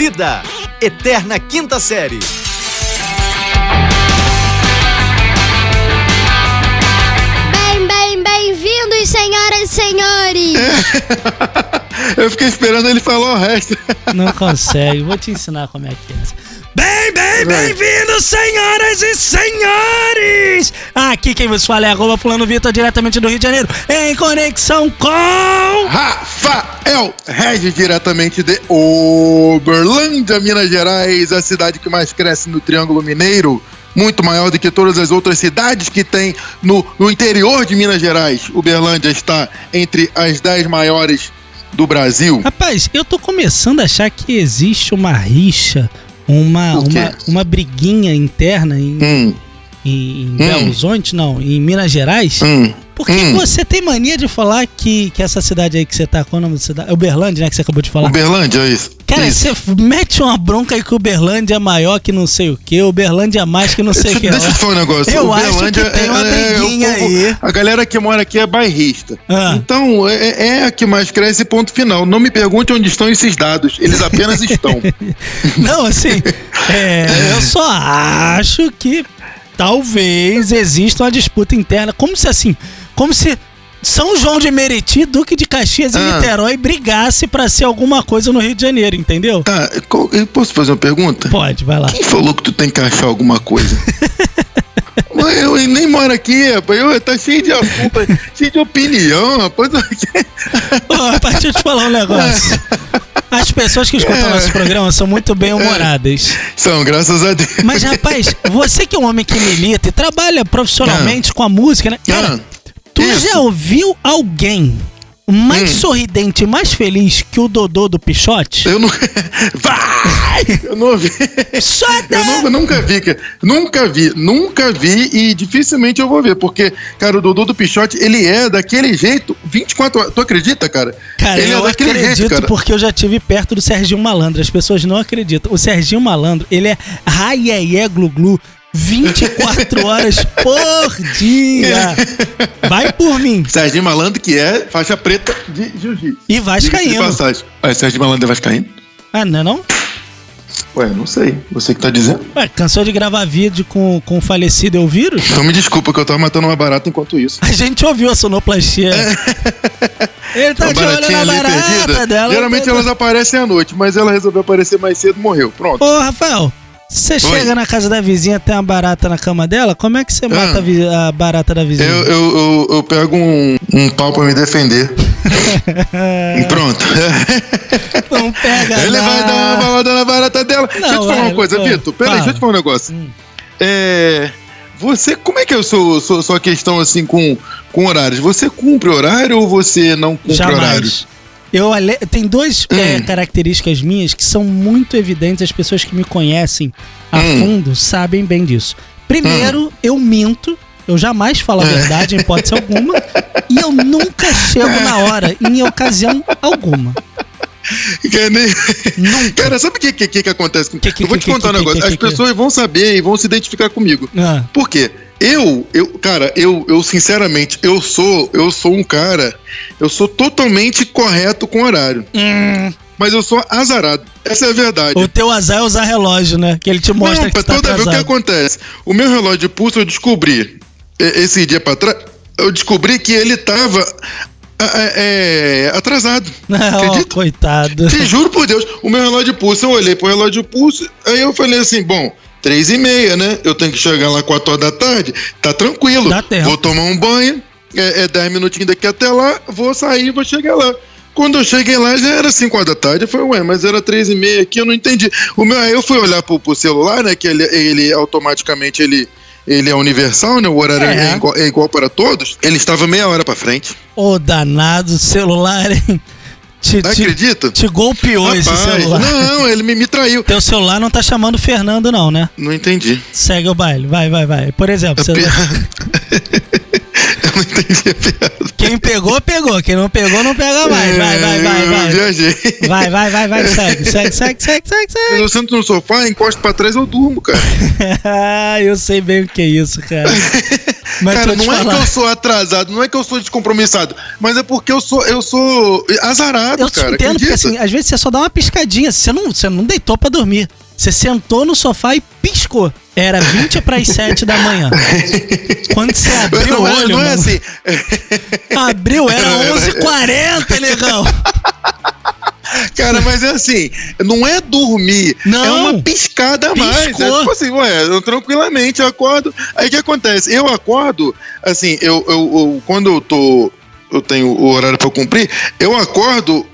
Vida, Eterna Quinta Série. Bem, bem, bem-vindos, senhoras e senhores! Eu fiquei esperando ele falar o resto. Não consegue, vou te ensinar como é que é. Bem, bem, bem-vindos, senhoras e senhores! Aqui quem vos fala é arroba fulano Vitor, diretamente do Rio de Janeiro, em conexão com... Rafael Regis, diretamente de Uberlândia, Minas Gerais, a cidade que mais cresce no Triângulo Mineiro. Muito maior do que todas as outras cidades que tem no, no interior de Minas Gerais. Uberlândia está entre as 10 maiores do Brasil. Rapaz, eu tô começando a achar que existe uma rixa, uma, uma, uma briguinha interna em, Hum, em, em Belo Horizonte, não, em Minas Gerais. hum. Por que hum. você tem mania de falar que, que essa cidade aí que você tá, qual é o nome da cidade? É Uberlândia, né, que você acabou de falar? Uberlândia, é isso. Cara, isso. você mete uma bronca aí que o Uberlândia é maior que não sei o que, Uberlândia é mais que não sei o que. Deixa eu falar um negócio. Eu acho Uberlândia que tem uma é- é o briguinha povo- aí. A galera que mora aqui é bairrista. Ah. Então, é, é a que mais cresce, ponto final. Não me pergunte onde estão esses dados. Eles apenas estão. Não, assim, é, eu só acho que talvez exista uma disputa interna, como se assim, como se São João de Meriti, Duque de Caxias e Ah. Niterói brigasse pra ser alguma coisa no Rio de Janeiro, entendeu? Tá, eu posso fazer uma pergunta? Pode, vai lá. Quem falou que tu tem que achar alguma coisa? Eu nem moro aqui, rapaz. Eu, tá cheio de assunto, cheio de opinião, rapaz. Ô, rapaz, deixa eu te falar um negócio. As pessoas que escutam É. nosso programa são muito bem-humoradas. São, graças a Deus. Mas, rapaz, você que é um homem que milita e trabalha profissionalmente com a música, né? Cara, Ah, tu isso. já ouviu alguém mais Hum. sorridente e mais feliz que o Dodô do Pichote? Eu não. Vai! Eu não. Soda! Eu, não- eu nunca vi, cara. Nunca vi, nunca vi e dificilmente eu vou ver, porque, cara, o Dodô do Pichote, ele é daquele jeito 24 horas. Tu acredita, cara? Cara, ele eu é daquele acredito jeito, cara. porque eu já tive perto do Serginho Malandro. As pessoas não acreditam. O Serginho Malandro, ele é raié glu-glu 24 horas por dia. Vai por mim. Serginho Malandro, que é faixa preta de jiu-jitsu. E Vascaíno. passagem. Ué, Serginho Malandro é vascaíno? Ah, não é não? Ué, não sei. Você que tá dizendo? Ué, cansou de gravar vídeo com, com o falecido Elvírus? Então me desculpa que eu tava matando uma barata enquanto isso. A gente ouviu a sonoplastia. Ele tá Uma de olho na barata perdida. dela. Geralmente tá- elas aparecem à noite, mas ela resolveu aparecer mais cedo e morreu. Pronto. Ô, Rafael, você chega na casa da vizinha, tem uma barata na cama dela, como é que você mata a, vi- a barata da vizinha? Eu, eu, eu, eu pego um, um pau pra me defender. E Pronto. Não pega Ele não. vai dar uma balada na barata dela. deixa eu te falar vai, uma coisa. Vitor. Pera aí, Fala. deixa eu te falar um negócio. Hum. É. Você, como é que é a sua, sua, sua questão assim com, com horários? Você cumpre horário ou você não cumpre horário? Eu. Tem duas é, Hum. características minhas que são muito evidentes, as pessoas que me conhecem a Hum. fundo sabem bem disso. Primeiro, eu minto, eu jamais falo a É. verdade em hipótese alguma, e eu nunca chego na hora, em ocasião alguma. Que nem-. Cara, sabe o que, que, que, acontece? Que- que- eu vou que- te contar um negócio. As pessoas vão saber e vão se identificar comigo. Ah, Por quê? Eu, eu, cara, eu, eu sinceramente, eu sou, eu sou um cara, eu sou totalmente correto com horário, hum, mas eu sou azarado. Essa é a verdade. o teu azar é usar relógio, né? Que ele te mostra Não, que tá toda vez o que acontece? O meu relógio de pulso eu descobri esse dia pra trás, eu descobri que ele tava é, atrasado. Acredita? coitado. Te juro por Deus, o meu relógio de pulso, eu olhei pro relógio de pulso, aí eu falei assim, bom, três e meia, né? Eu tenho que chegar lá quatro horas da tarde, tá tranquilo. Dá tempo. Vou tomar um banho, é, é dez minutinhos daqui até lá, vou sair, vou chegar lá. Quando eu cheguei lá, já era 5 horas da tarde. Eu falei, ué, mas era três e meia aqui, eu não entendi. O meu, aí eu fui olhar pro, pro celular, né? Que ele, ele automaticamente ele, ele é universal, né? O horário É. é, igual, é igual para todos. Ele estava meia hora pra frente. Ô, danado, celular, hein? Te, Não te, acredita? te golpeou esse Rapaz, celular. não, ele me, me traiu. Teu celular não tá chamando Fernando, não, né? Não entendi. Segue o baile. Vai, vai, vai. Por exemplo, você... Eu não entendi a piada. Pegou, pegou. Quem não pegou, não pega mais. Vai, vai, vai, Eu vai. Vai, vai, vai, vai, segue, segue, segue, segue, segue, segue. Eu sento no sofá, encosto pra trás eu durmo, cara. eu sei bem o que é isso, cara. Mas cara, eu não te é que falar. eu sou atrasado, não é que eu sou descompromissado, mas é porque eu sou, eu sou azarado, Eu cara. entendo, porque acredita? assim, às vezes você só dá uma piscadinha, você não, você não deitou pra dormir. Você sentou no sofá e piscou. Era 20 para as 7 da manhã. Quando você abriu não, o é- olho, não é mano, assim. abriu, era Era- 11h40, negão. Cara, mas é assim, não é dormir, Não. é uma piscada a mais. É Piscou. tipo assim, ué, eu tranquilamente acordo. Aí o que acontece? Eu acordo, assim, eu, eu, eu- quando eu tô, eu tenho o horário eu cumprir, eu acordo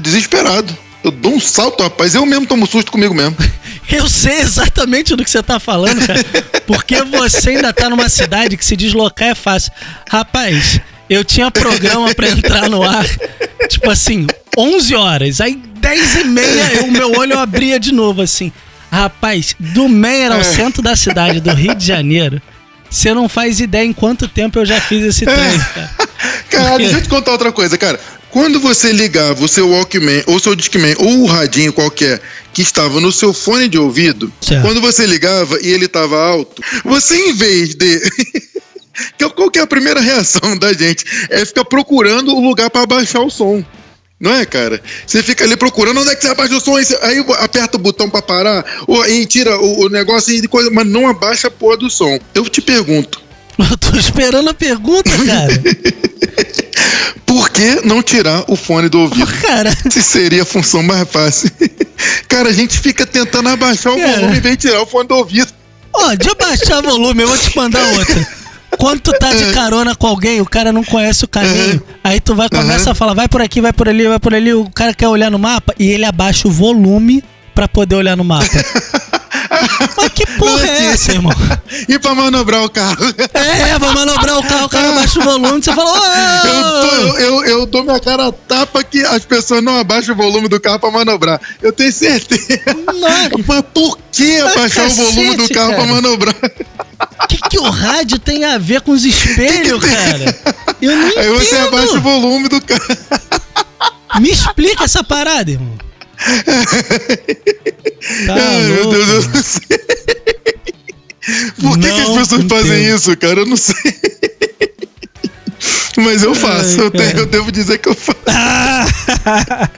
desesperado. Eu dou um salto, rapaz, eu mesmo tomo susto comigo mesmo. Eu sei exatamente do que você tá falando, cara. Porque você ainda tá numa cidade que se deslocar é fácil. Rapaz, eu tinha programa pra entrar no ar, tipo assim, 11 horas. Aí 10 e meia, o meu olho abria de novo, assim. Rapaz, do Meyer ao centro da cidade do Rio de Janeiro, você não faz ideia em quanto tempo eu já fiz esse trem, cara. Cara, deixa eu te contar outra coisa, cara. Quando você ligava o seu Walkman, ou seu Discman, ou o radinho qualquer que estava no seu fone de ouvido, Certo. quando você ligava e ele estava alto, você em vez de. Qual que é a primeira reação da gente? É ficar procurando o lugar para abaixar o som. Não é, cara? Você fica ali procurando onde é que você abaixa o som, aí aperta o botão para parar, ou aí tira o, o negócio e coisa, mas não abaixa a porra do som. Eu te pergunto, Eu tô esperando a pergunta, cara. por que não tirar o fone do ouvido? Cara, Se seria a função mais fácil. Cara, a gente fica tentando abaixar o Cara. volume em vez de tirar o fone do ouvido. Ó, de abaixar volume, eu vou te mandar outra. Quando tu tá de carona com alguém, o cara não conhece o caminho, aí tu vai começa a falar, vai por aqui, vai por ali, vai por ali, o cara quer olhar no mapa e ele abaixa o volume pra poder olhar no mapa. Mas que porra é essa, irmão? E pra manobrar o carro. É, vai manobrar o carro, o cara abaixa o volume, você fala, Eu, tô- eu, eu dou minha cara a tapa que as pessoas não abaixam o volume do carro pra manobrar. Eu tenho certeza. Nossa. Mas por que abaixar o volume do carro pra cara. manobrar? O que, que o rádio tem a ver com os espelhos, cara? Eu não Aí você abaixa o entendo. volume do carro. Me explica essa parada, irmão. Tá Ai, meu Deus, eu não sei. Por que, que as pessoas fazem entendo. isso, cara? Eu não sei. Mas eu faço, Ai, eu, tenho- eu devo dizer que eu faço.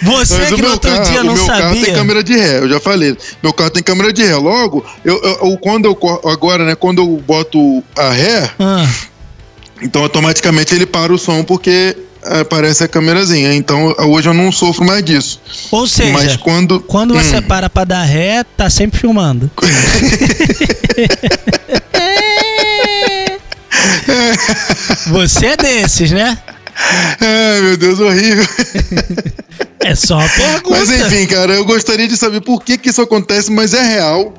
Você Mas que no outro dia o não meu carro tem sabia. câmera de ré, eu já falei. Meu carro tem câmera de ré. Logo, eu, eu- quando eu agora, né, quando eu boto a ré, Ah, então automaticamente ele para o som porque aparece a câmerazinha. Então hoje eu não sofro mais disso. ou seja, Mas quando quando Hum. você para pra dar ré, tá sempre filmando. Você é desses, né? Ai, meu Deus, horrível. É só uma pergunta. Mas enfim, cara, eu gostaria de saber por que, que isso acontece, mas é real.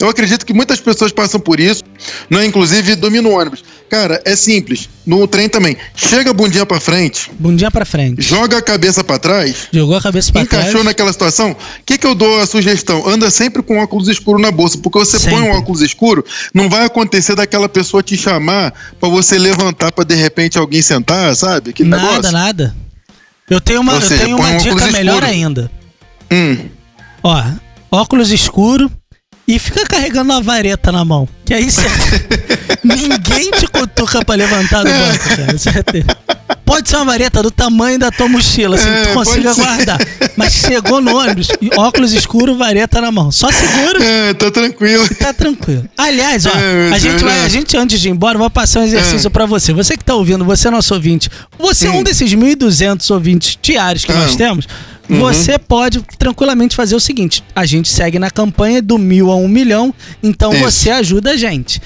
Eu acredito que muitas pessoas passam por isso, né? Inclusive dormir no ônibus. Cara, é simples. No trem também. Chega bundinha pra frente, Bundinha pra frente. joga a cabeça pra trás, Jogou a cabeça pra encaixou trás. naquela situação. O que, que eu dou a sugestão? Anda sempre com óculos escuro na bolsa, porque você põe Sempre. um óculos escuro, não vai acontecer daquela pessoa te chamar pra você levantar pra de repente alguém sentar, sabe? Aquele Nada, negócio. nada. Eu tenho uma, Ou eu seja, tenho põe uma um dica melhor escuro. ainda. Hum. Ó, óculos escuro e fica carregando a vareta na mão. Que aí você. Ninguém te cutuca pra levantar do banco, cara. Certeza. Pode ser uma vareta do tamanho da tua mochila, assim, É, tu consiga guardar. Mas chegou no ônibus, óculos escuro, vareta na mão. Só segura É, tá tranquilo. tá tranquilo. Aliás, ó, É, a gente vai, é. a gente antes de ir embora, vai passar um exercício pra você. Você que tá ouvindo, você é nosso ouvinte. Você é um desses 1.200 ouvintes diários que nós Ah. temos. Uhum. Você pode tranquilamente fazer o seguinte: a gente segue na campanha do mil a um milhão, então Isso. você ajuda a gente.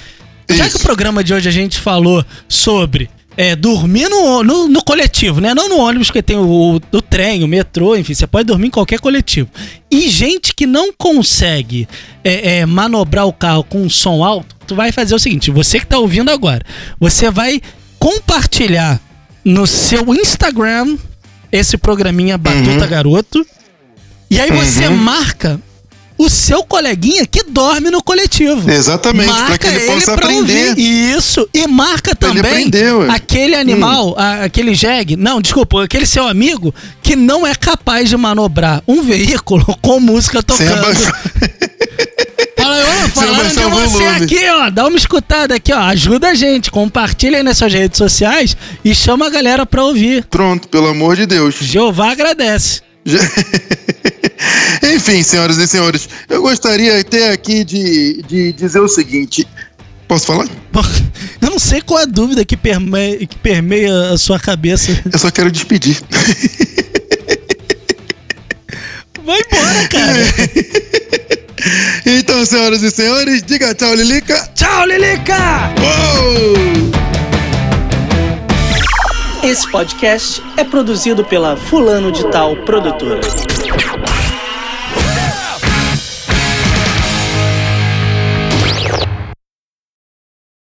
Já que o programa de hoje a gente falou sobre é, dormir no, no, no coletivo, né? Não no ônibus, porque tem o, o trem, o metrô, enfim, você pode dormir em qualquer coletivo. E gente que não consegue é, é, manobrar o carro com um som alto, tu vai fazer o seguinte: você que tá ouvindo agora, você vai compartilhar no seu Instagram esse programinha Batuta Uhum. Garoto. E aí você marca o seu coleguinha que dorme no coletivo. Exatamente, para que ele, possa pra aprender. ouvir. Isso. E ele também. Hum. aquele animal, a- aquele jegue, não, desculpa, aquele seu amigo que não é capaz de manobrar um veículo com música tocando. Fala, ô, falaram de você aqui, ó. Dá uma escutada aqui, ó. Ajuda a gente. Compartilha aí nas suas redes sociais e chama a galera pra ouvir. Pronto, pelo amor de Deus. Jeová agradece. Já- Enfim, senhoras e senhores, eu gostaria até aqui de, de dizer o seguinte. Posso falar? Eu não sei qual é a dúvida que permeia, que permeia a sua cabeça. Eu só quero despedir. Vai embora, cara. Então, senhoras e senhores, diga tchau, Lilica. Tchau, Lilica! Uou! Esse podcast é produzido pela Fulano de Tal Produtora.